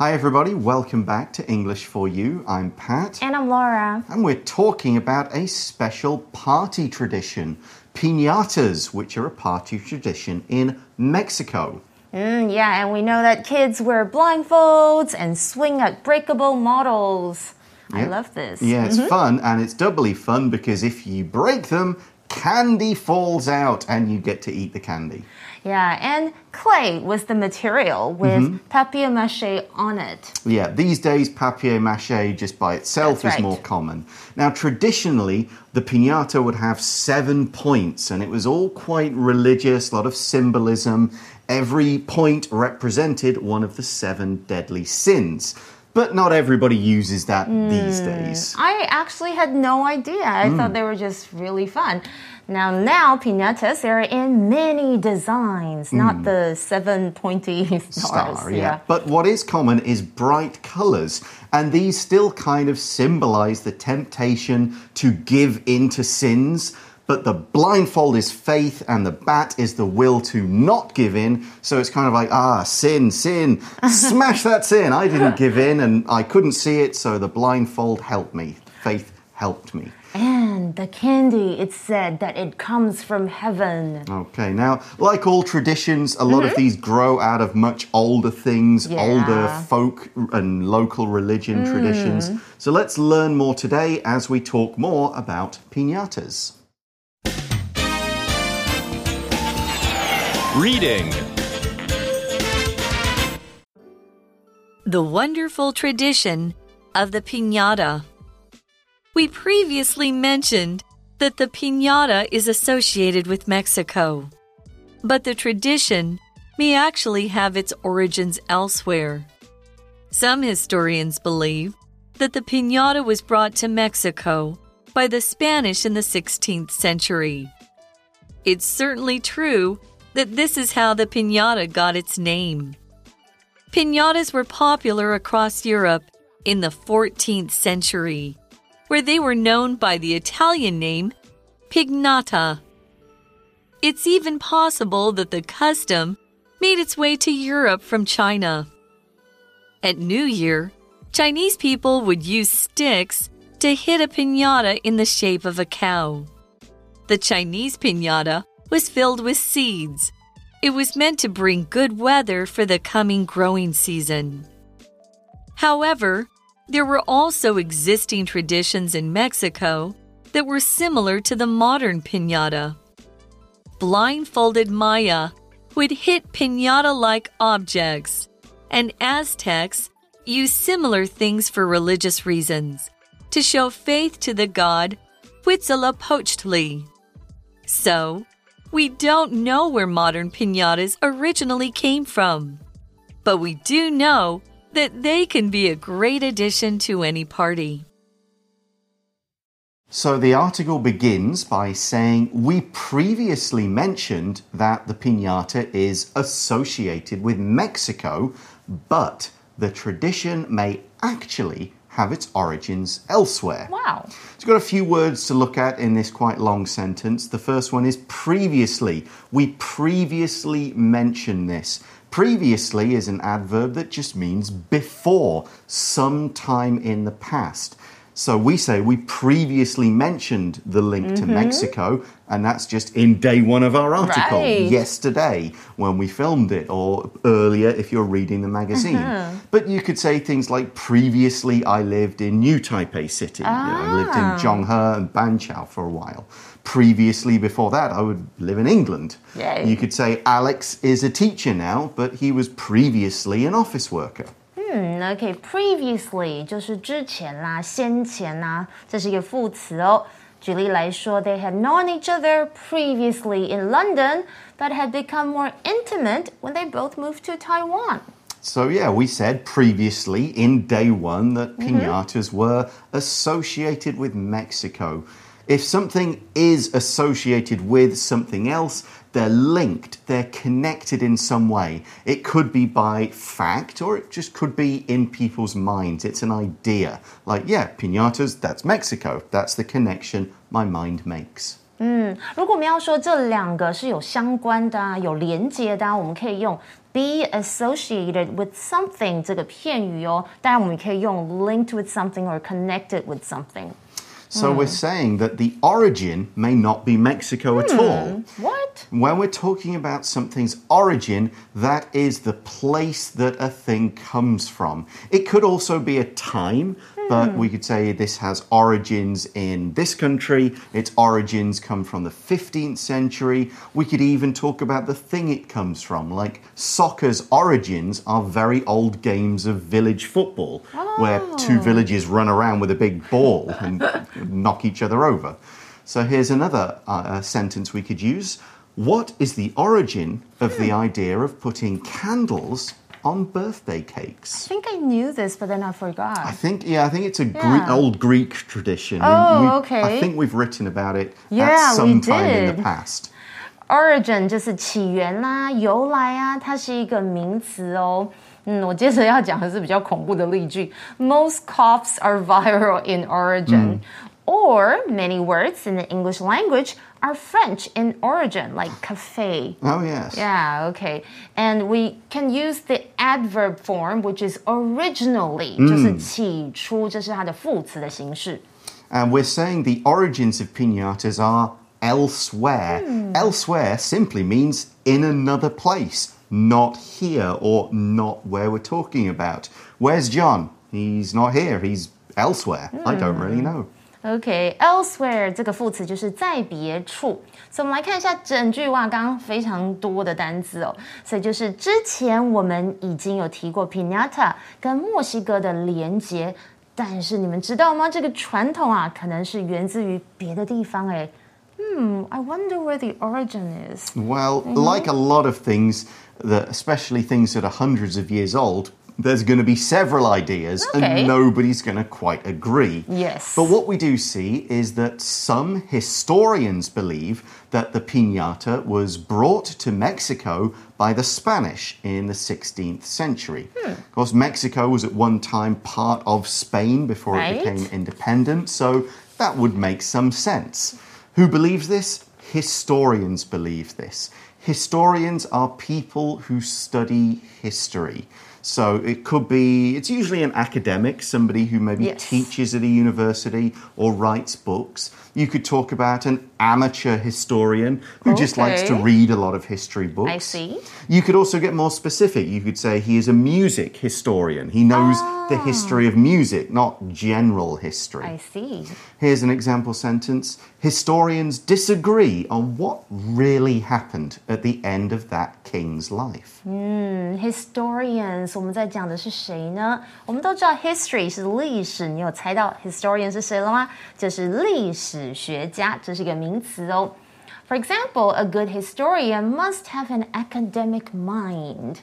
Hi, everybody. Welcome back to English for You. I'm Pat. And I'm Laura. And we're talking about a special party tradition pinatas, which are a party tradition in Mexico. Mm, yeah, and we know that kids wear blindfolds and swing at breakable models. I love this. Yeah, it's fun, and it's doubly fun because if you break them, candy falls out and you get to eat the candy. Yeah, and clay was the material with mm-hmm. papier mache on it. Yeah, these days papier mache just by itself That's is right. more common. Now, traditionally, the pinata would have seven points, and it was all quite religious, a lot of symbolism. Every point represented one of the seven deadly sins. But not everybody uses that these mm. days. I actually had no idea. I hmm. thought they were just really fun. Now, now pinatas they're in many designs, not hmm. the seven pointy stars. star, yeah. But what is common is bright colors, and these still kind of symbolize the temptation to give in to sins. But the blindfold is faith, and the bat is the will to not give in. So it's kind of like, ah, sin, sin, smash that sin. I didn't give in, and I couldn't see it, so the blindfold helped me. Faith helped me. And the candy, it said that it comes from heaven. Okay, now, like all traditions, a lot of these grow out of much older things, Yeah. older folk and local religion traditions. So let's learn more today as we talk more about pinatas. Reading The wonderful tradition of the piñata. We previously mentioned that the piñata is associated with Mexico, but the tradition may actually have its origins elsewhere. Some historians believe that the piñata was brought to Mexico by the Spanish in the 16th century. It's certainly true that this is how the piñata got its name. Pinatas were popular across Europe in the 14th century, where they were known by the Italian name pignata. It's even possible that the custom made its way to Europe from China. At New Year, Chinese people would use sticks to hit a pinata in the shape of a cow. The Chinese pinata was filled with seeds. It was meant to bring good weather for the coming growing season. However, there were also existing traditions in Mexico that were similar to the modern pinata. Blindfolded Maya would hit pinata like objects, and Aztecs used similar things for religious reasons to show faith to the god Huitzilopochtli. So, we don't know where modern pinatas originally came from, but we do know that they can be a great addition to any party. So the article begins by saying, We previously mentioned that the pinata is associated with Mexico, but the tradition may actually have its origins elsewhere. Wow. So got a few words to look at in this quite long sentence. The first one is previously. We previously mentioned this. Previously is an adverb that just means before, sometime in the past. So we say we previously mentioned the link to mm-hmm. Mexico, and that's just in day one of our article, Right. yesterday when we filmed it, or earlier if you're reading the magazine. Uh-huh. But you could say things like previously I lived in New Taipei City. You know, I lived in ah. Zhonghe and Banqiao for a while. Previously, before that, I would live in England. Yay. You could say Alex is a teacher now, but he was previously an office worker. 嗯，OK，previously、就是之前啦、先前啦，这是一个副词哦。举例来说，They had known each other previously in London, but had become more intimate when they both moved to Taiwan. So, yeah, we said previously in day one that pinatas were associated with Mexico. If something is associated with something else, they're linked, they're connected in some way. It could be by fact or it just could be in people's minds. It's an idea. Like, yeah, pinatas, that's Mexico. That's the connection my mind makes. 如果我们要说这两个是有相关的、啊、有连接的、啊，我们可以用 be associated with something 这个片语哦，当然我们可以用 linked with something or connected with something。 So we're hmm. saying that the origin may not be Mexico at hmm. all. What? When we're talking about something's origin, that is the place that a thing comes from. It could also be a time, but hmm. we could say this has origins in this country, its origins come from the 15th century. We could even talk about the thing it comes from, like soccer's origins are very old games of village football, where two oh. villages run around with a big ball and knock each other over. So here's another uh, sentence we could use. What is the origin of the idea of putting candles on birthday I cakes? think I knew this, but then I I forgot. think, yeah, I think it's a Greek, Yeah. old Greek tradition. Oh, I okay. think we've written about it Yeah, at some we time in the did. past. Origin 就是起源啦、由来啊，它是一个名词哦。 嗯，我接着要讲的是比较恐怖的例句。Most coughs are viral in origin, or many words in the English language are French in origin, like cafe. Oh, yes. Yeah, okay. And we can use the adverb form, which is originally，、就是起初，这是它的副词的形式。 And we're saying the origins of pinatas are elsewhere. Elsewhere simply means in another place, Not here or not where we're talking about. Where's John? He's not here, he's elsewhere. I don't really know. OK，elsewhere、这个副词就是在别处，所以我们来看一下整句哇，刚刚非常多的单字哦，所以就是之前我们已经有提过 pinata 跟墨西哥的连结，但是你们知道吗？这个传统啊，可能是源自于别的地方哎。Hmm, I wonder where the origin is. Well, like a lot of things, that, especially things that are hundreds of years old, there's going to be several ideas Okay. and nobody's going to quite agree. Yes. But what we do see is that some historians believe that the piñata was brought to Mexico by the Spanish in the 16th century. Of course, Mexico was at one time part of Spain before Right. it became independent, so that would make some sense. Who believes this? Historians believe this. Historians are people who study history. So it could be, it's usually an academic, somebody who maybe Yes. teaches at a university or writes books. You could talk about an amateur historian who just likes to read a lot of history books. I see. You could also get more specific. You could say he is a music historian. He knows the ah. history of music, not general history. I see. Here's an example sentence Historians disagree on what really happened at the end of that king's life. Hmm, historians，我们在讲的是谁呢？我们都知道 history 是历史，你有猜到 historian 是谁了吗？就是历史学家，这是一个名词哦。For example, a good historian must have an academic mind.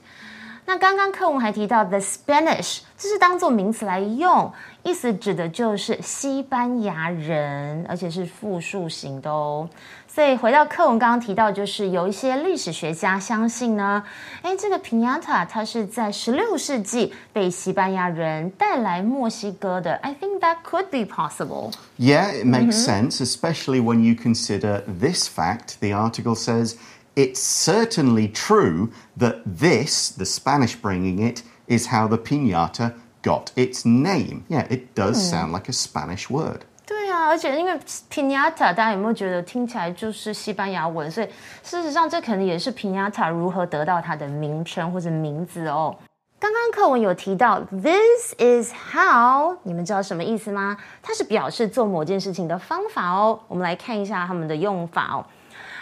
那刚刚课文还提到 the Spanish，这是当做名词来用，意思指的就是西班牙人，而且是复数型的哦。所以回到课文刚刚提到，就是有一些历史学家相信呢，哎，这个 piñata 它是在十六世纪被西班牙人带来墨西哥的。I think that could be possible. Yeah, it makes sense, especially when you consider this fact. The article says it's certainly true that this, the Spanish bringing it, is how the piñata got its name. Yeah, it does sound like a Spanish word. 对啊，而且因为 piñata，大家有没有觉得听起来就是西班牙文？所以事实上，这可能也是 piñata 如何得到它的名称或者名字哦。刚刚课文有提到 this is how，你们知道什么意思吗？它是表示做某件事情的方法哦。我们来看一下它们的用法哦。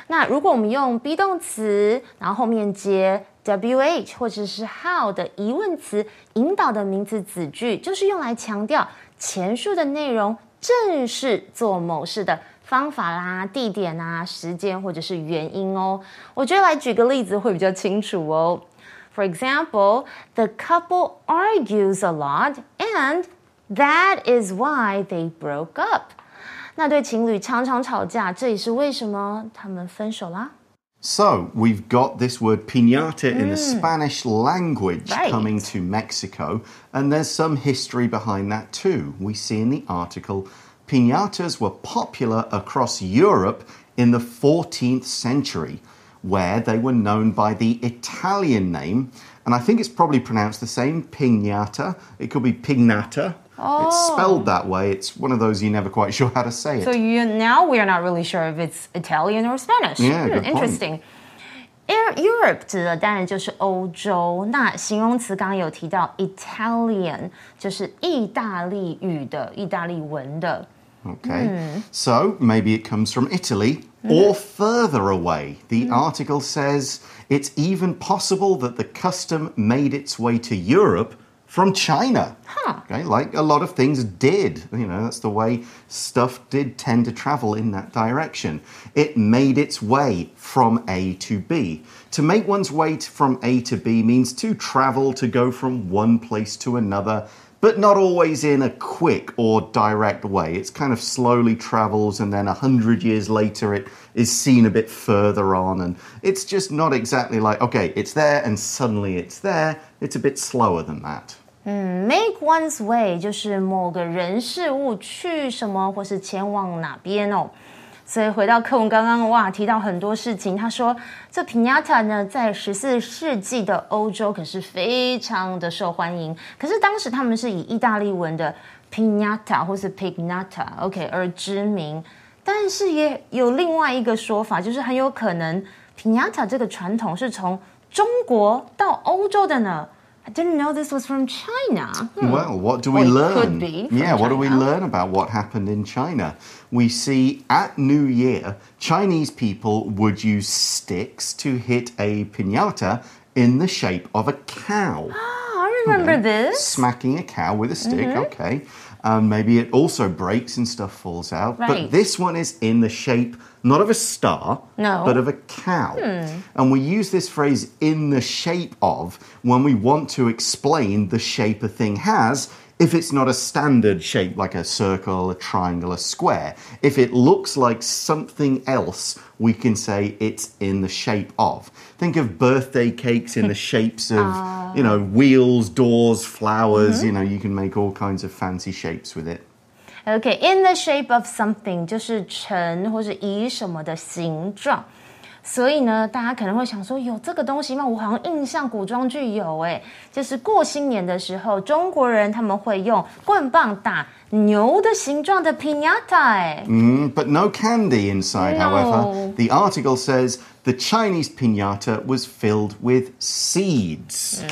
那如果我们用 be 动词，然后后面接 wh 或者是 how 的疑问词引导的名词子句，就是用来强调前述的内容正是做某事的方法啦、地点啊、时间或者是原因哦。我觉得来举个例子会比较清楚哦。For example, the couple argues a lot, and that is why they broke up. 那对情侣常常吵架，这也是为什么他们分手啦。 So, we've got this word piñata in the Spanish language Right. coming to Mexico, and there's some history behind that too. We see in the article piñatas were popular across Europe in the 14th century. where they were known by the Italian name, and I think it's probably pronounced the same, pignata. It could be pignata. It's spelled that way. It's one of those you're never quite sure how to say it. So you now we're not really sure if it's Italian or Spanish. Yeah, Hmm, good point. interesting. Air Europe 指的当然就是欧洲，那形容词刚刚有提到 Italian，就是意大利语的、意大利文的。 Okay. So maybe it comes from Italy or further away. The article says it's even possible that the custom made its way to Europe from China. Okay, like a lot of things did. You know, that's the way stuff did tend to travel in that direction. It made its way from A to B. To make one's way from A to B means to travel, to go from one place to another but not always in a quick or direct way. It's kind of slowly travels, and then a hundred years later, it is seen a bit further on, and it's just not exactly like, okay, it's there, and suddenly it's there. It's a bit slower than that. 嗯 Make one's way 就是某个人事物去什么，或是前往哪边哦。所以回到课文刚刚哇，提到很多事情。他说，这 piñata 呢，在十四世纪的欧洲可是非常的受欢迎。可是当时他们是以意大利文的 piñata 或是 pignata，OK、而知名。但是也有另外一个说法，就是很有可能 piñata 这个传统是从中国到欧洲的呢。I didn't know this was from China. Hmm. Well, what do we Or learn? could be from yeah, what do we learn about what happened in China? We see at New Year, Chinese people would use sticks to hit a piñata in the shape of a cow. Oh, I remember this. Smacking a cow with a stick, okay. Um, maybe it also breaks and stuff falls out. Right. But this one is in the shape not of a star, No. but of a cow. And we use this phrase in the shape of when we want to explain the shape a thing has If it's not a standard shape like a circle, a triangle, a square, if it looks like something else, we can say it's in the shape of. Think of birthday cakes in the shapes of, you know, wheels, doors, flowers. You know, you can make all kinds of fancy shapes with it. Okay, in the shape of something 就是成或是以什么的形状。 所以呢，大家可能会想说，有这个东西吗？我好像印象古装剧有哎，就是过新年的时候，中国人他们会用棍棒打牛的形状的 piñata 哎。Mm, but no candy inside. However, the article says the Chinese piñata was filled with seeds.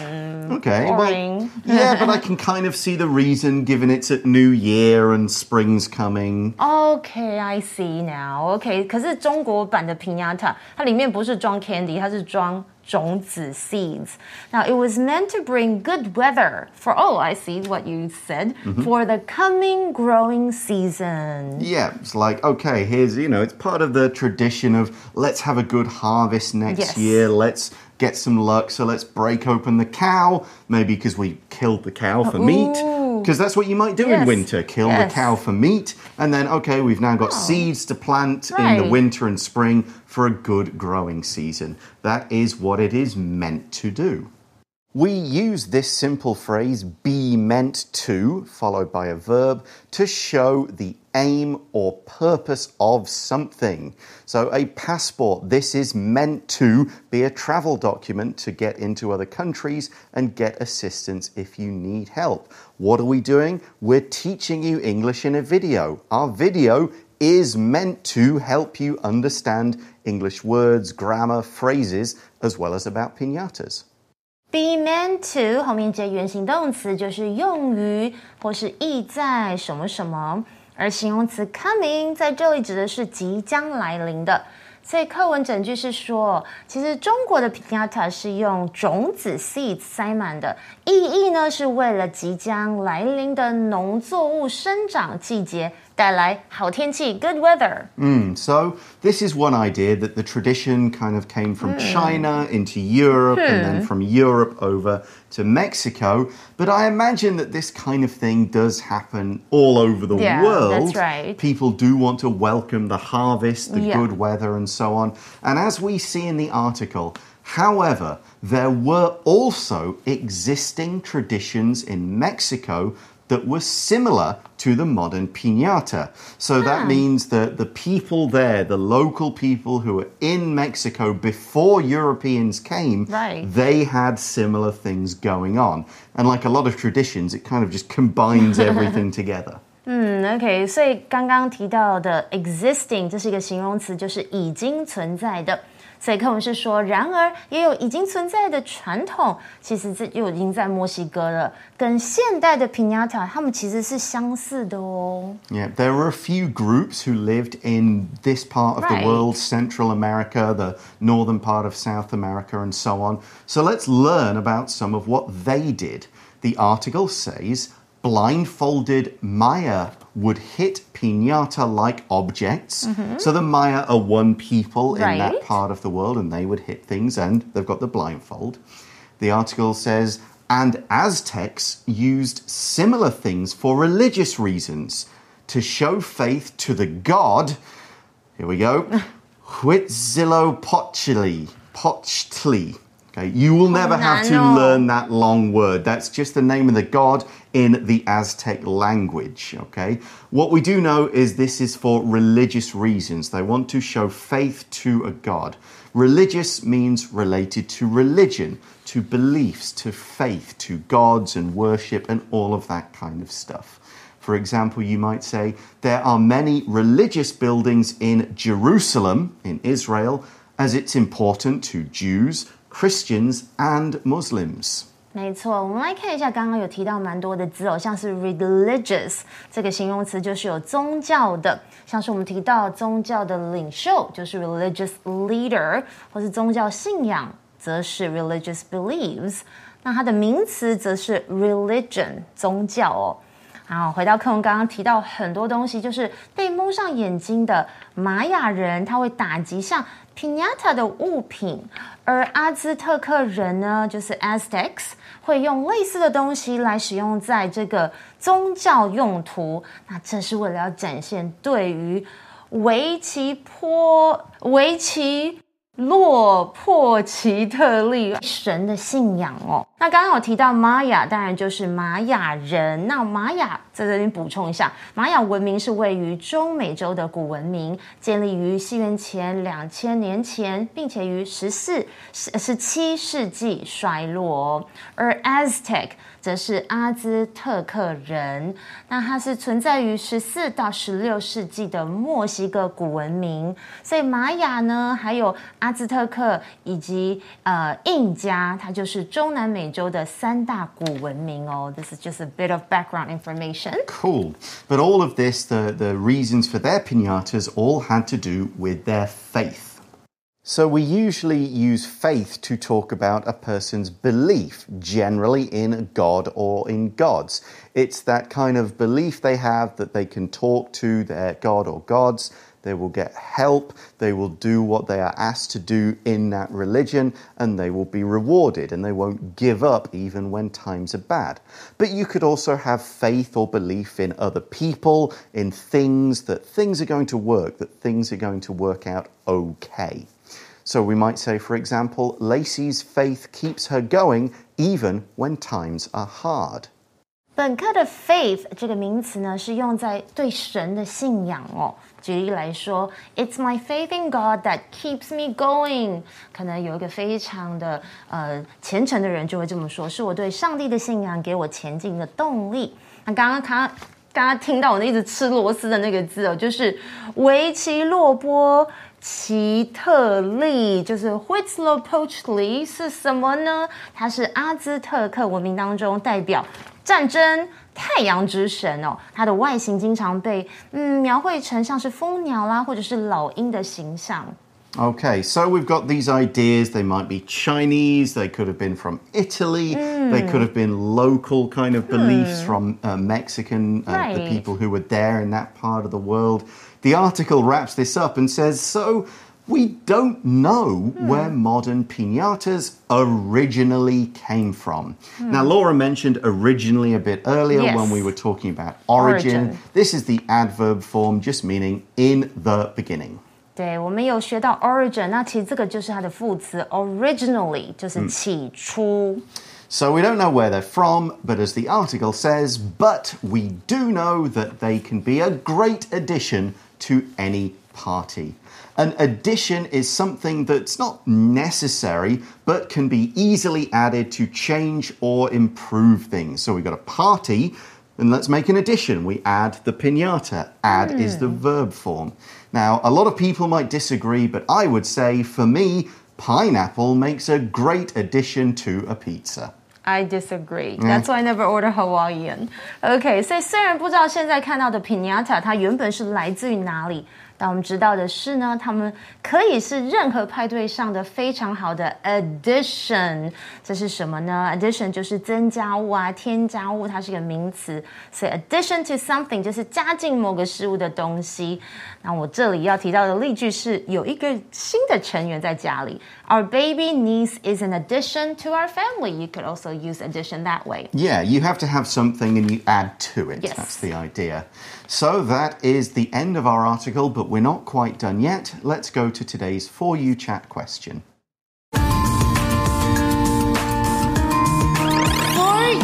okay, boring. well, yeah, but I can kind of see the reason given it's at New Year and spring's coming. Okay, I see now. OK，可是中国版的 piñata 它里面不是装 candy，它是装 种子 seeds. Now it was meant to bring good weather for oh, I see what you said mm-hmm. for the coming growing season. Yeah, it's like, okay, here's, you know, it's part of the tradition of let's have a good harvest next Yes. year, let's get some luck, so let's break open the cow, maybe because we killed the cow for meat. Ooh. Because that's what you might do in winter kill Yes. the cow for meat, and then, okay, we've now got oh. seeds to plant in the winter and spring for a good growing season. That is what it is meant to do. We use this simple phrase, be meant to, followed by a verb, to show the aim or purpose of something. So, a passport, this is meant to be a travel document to get into other countries and get assistance if you need help. What are we doing? We're teaching you English in a video. Our video is meant to help you understand English words, grammar, phrases, as well as about pinatas. Be meant to 后面接原形动词，就是用于或是意在什么什么，而形容词 coming 在这里指的是即将来临的。所以课文整句是说，其实中国的 piñata 是用种子 seeds 塞满的，意义呢是为了即将来临的农作物生长季节带来好天气 good weather。 Mm, so this is one idea that the tradition kind of came from China into Europe and then from Europe over to Mexico. But I imagine that this kind of thing does happen all over the Yeah, world. that's right. People do want to welcome the harvest, the Yeah. good weather, and so on. And as we see in the article, however, there were also existing traditions in Mexico that were similar to the modern piñata. So that ah. means that the people there, the local people who were in Mexico before Europeans came, Right. they had similar things going on. And like a lot of traditions, it kind of just combines everything together. 嗯，OK，所以刚刚提到的 existing 这是一个形容词，就是已经存在的。所以课文是说，然而也有已经存在的传统，其实这就已经在墨西哥了，跟现代的 piñata 它们其实是相似的哦。 Yeah, there were a few groups who lived in this part of Right. the world, Central America, the northern part of South America, and so on. So let's learn about some of what they did. The article says blindfolded Maya would hit pinata like objects. Mm-hmm. So the Maya are one people in that part of the world, and they would hit things, and they've got the blindfold. The article says, and Aztecs used similar things for religious reasons to show faith to the god. Here we go. Huitzilopochtli. Pochtli. Okay, you will never oh, have to learn that long word. That's just the name of the god in the Aztec language. Okay, what we do know is this is for religious reasons. They want to show faith to a god. Religious means related to religion, to beliefs, to faith, to gods and worship, and all of that kind of stuff. For example, you might say, There are many religious buildings in Jerusalem, in Israel, as it's important to Jews, Christians, and Muslims. 没错，我们来看一下，刚刚有提到蛮多的字哦，像是 religious 这个形容词就是有宗教的，像是我们提到宗教的领袖就是 religious leader，或是宗教信仰则是 religious beliefs，那它的名词则是 religion 宗教哦。好，回到课文刚刚提到很多东西，就是被蒙上眼睛的玛雅人，他会打击像 Pinata 的物品，而阿兹特克人呢，就是 Aztecs，会用类似的东西来使用在这个宗教用途。那这是为了要展现对于维奇坡维奇洛破奇特利神的信仰哦。那刚刚我提到玛雅，当然就是玛雅人。那玛雅在这里补充一下，玛雅文明是位于中美洲的古文明，建立于西元前两千年前，并且于十四、十十七世纪衰落。而 Aztec 则是阿兹特克人，那它是存在于十四到十六世纪的墨西哥古文明，所以玛雅呢，还有阿兹特克以及呃印加，它就是中南美洲的三大古文明哦。This is just a bit of background information. Cool. But all of this, the, the reasons for their pinatas, all had to do with their faith. So we usually use faith to talk about a person's belief, generally in God or in gods. It's that kind of belief they have that they can talk to their God or gods. They will get help. They will do what they are asked to do in that religion, and they will be rewarded, and they won't give up even when times are bad. But you could also have faith or belief in other people, in things, that things are going to work, that things are going to work out okay. So we might say, for example, Lacey's faith keeps her going even when times are hard. 本课的 faith 这个名词呢，是用在对神的信仰哦。举例来说，It's my faith in God that keeps me going。可能有一个非常的呃虔诚的人就会这么说，是我对上帝的信仰给我前进的动力。那刚刚他 刚刚听到我那一直吃螺丝的那个字哦，就是维奇洛波奇特利，就是 Huitzilopochtli 是什么呢？它是阿兹特克文明当中代表战争太阳之神哦。它的外形经常被嗯描绘成像是蜂鸟啦，或者是老鹰的形象。Okay, so we've got these ideas. They might be Chinese, they could have been from Italy, they could have been local kind of beliefs from uh, Mexican, uh, the people who were there in that part of the world. The article wraps this up and says so we don't know where modern pinatas originally came from. Now, Laura mentioned originally a bit earlier Yes. when we were talking about origin. Origin. This is the adverb form, just meaning in the beginning. 对，我们有学到 origin，那其实这个就是它的副词 originally，就是起初。 So we don't know where they're from, but as the article says, but we do know that they can be a great addition to any party. An addition is something that's not necessary, but can be easily added to change or improve things. So we've got a party, and let's make an addition. We add the pinata. Add is the verb form. Now, a lot of people might disagree, but I would say for me, pineapple makes a great addition to a pizza. I disagree. That's why I never order Hawaiian. OK，所以虽然不知道现在看到的 pinata 它原本是来自于哪里， 但我们知道的是呢，它们可以是任何派对上的非常好的 addition。这是什么呢？addition 就是增加物啊，添加物，它是个名词。所以 addition to something 就是加进某个事物的东西。那我这里要提到的例句是有一个新的成员在家里。Our baby niece is an addition to our family. You could also use addition that way. Yeah, you have to have something and you add to it. Yes. That's the idea. So that is the end of our article, but we're not quite done yet. Let's go to today's For You Chat question. For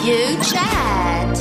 you chat.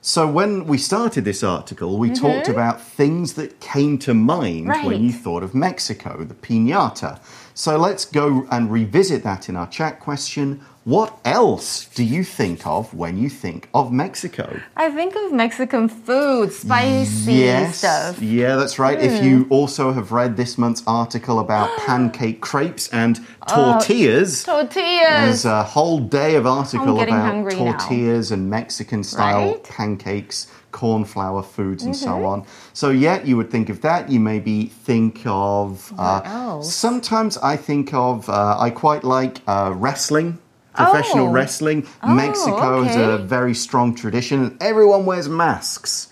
So, when we started this article, we mm-hmm. talked about things that came to mind Right. when you thought of Mexico, the pinata. So, let's go and revisit that in our chat question. What else do you think of when you think of Mexico? I think of Mexican food, spicy yes. stuff. Yeah, that's right. If you also have read this month's article about pancake crepes and tortillas, Tortillas. there's a whole day of article about hungry now. tortillas and Mexican style Right? pancakes, corn flour foods, and Mm-hmm. so on. So, yeah, you would think of that. You maybe think of. Uh, sometimes I think of. Uh, I quite like uh, wrestling. Professional Oh. wrestling. Mexico has a very strong tradition. Everyone wears masks.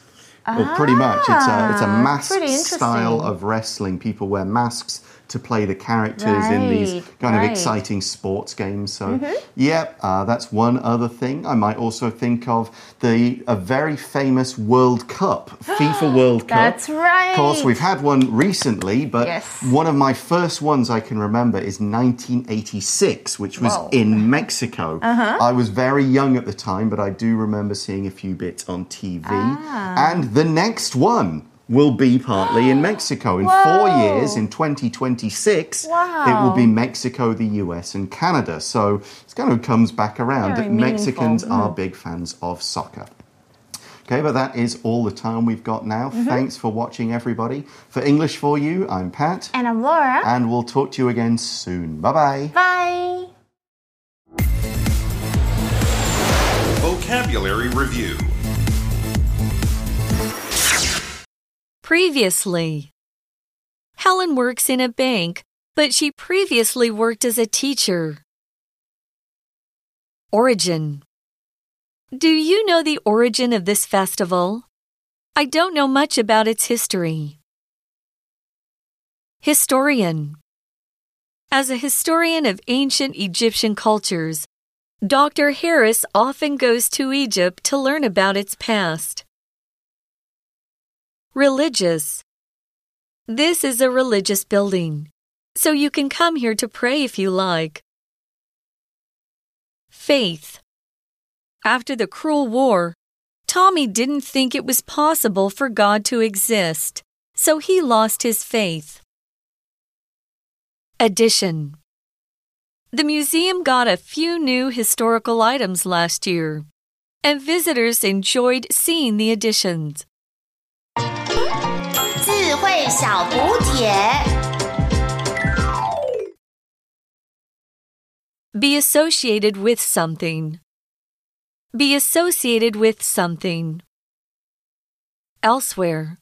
Well, pretty much. It's a, it's a Ah, mask style of wrestling. People wear masks to play the characters in these kind of right. Mm-hmm. exciting sports games. So, yeah, uh, that's one other thing. I might also think of the a very famous World Cup, FIFA World Cup. That's right. Of course, we've had one recently, but Yes. one of my first ones I can remember is 1986, which was Whoa. in Mexico. Uh-huh. I was very young at the time, but I do remember seeing a few bits on TV. Ah. And the next one will be partly in Mexico. In four years, in 2026, it will be Mexico, the US, and Canada. So it kind of comes back around Very that Mexicans meaningful. are big fans of soccer. Okay, but that is all the time we've got now. Mm-hmm. Thanks for watching, everybody. For English for You, I'm Pat, And I'm Laura. and we'll talk to you again soon. Bye bye. Bye. Vocabulary Review Previously. Helen works in a bank, but she previously worked as a teacher. Origin. Do you know the origin of this festival? I don't know much about its history. Historian. As a historian of ancient Egyptian cultures, Dr. Harris often goes to Egypt to learn about its past. Religious. This is a religious building, so you can come here to pray if you like. Faith. After the cruel war, Tommy didn't think it was possible for God to exist, so he lost his faith. Addition. The museum got a few new historical items last year, and visitors enjoyed seeing the additions. 智慧小补帖。 Be associated with something. Be associated with something. Elsewhere.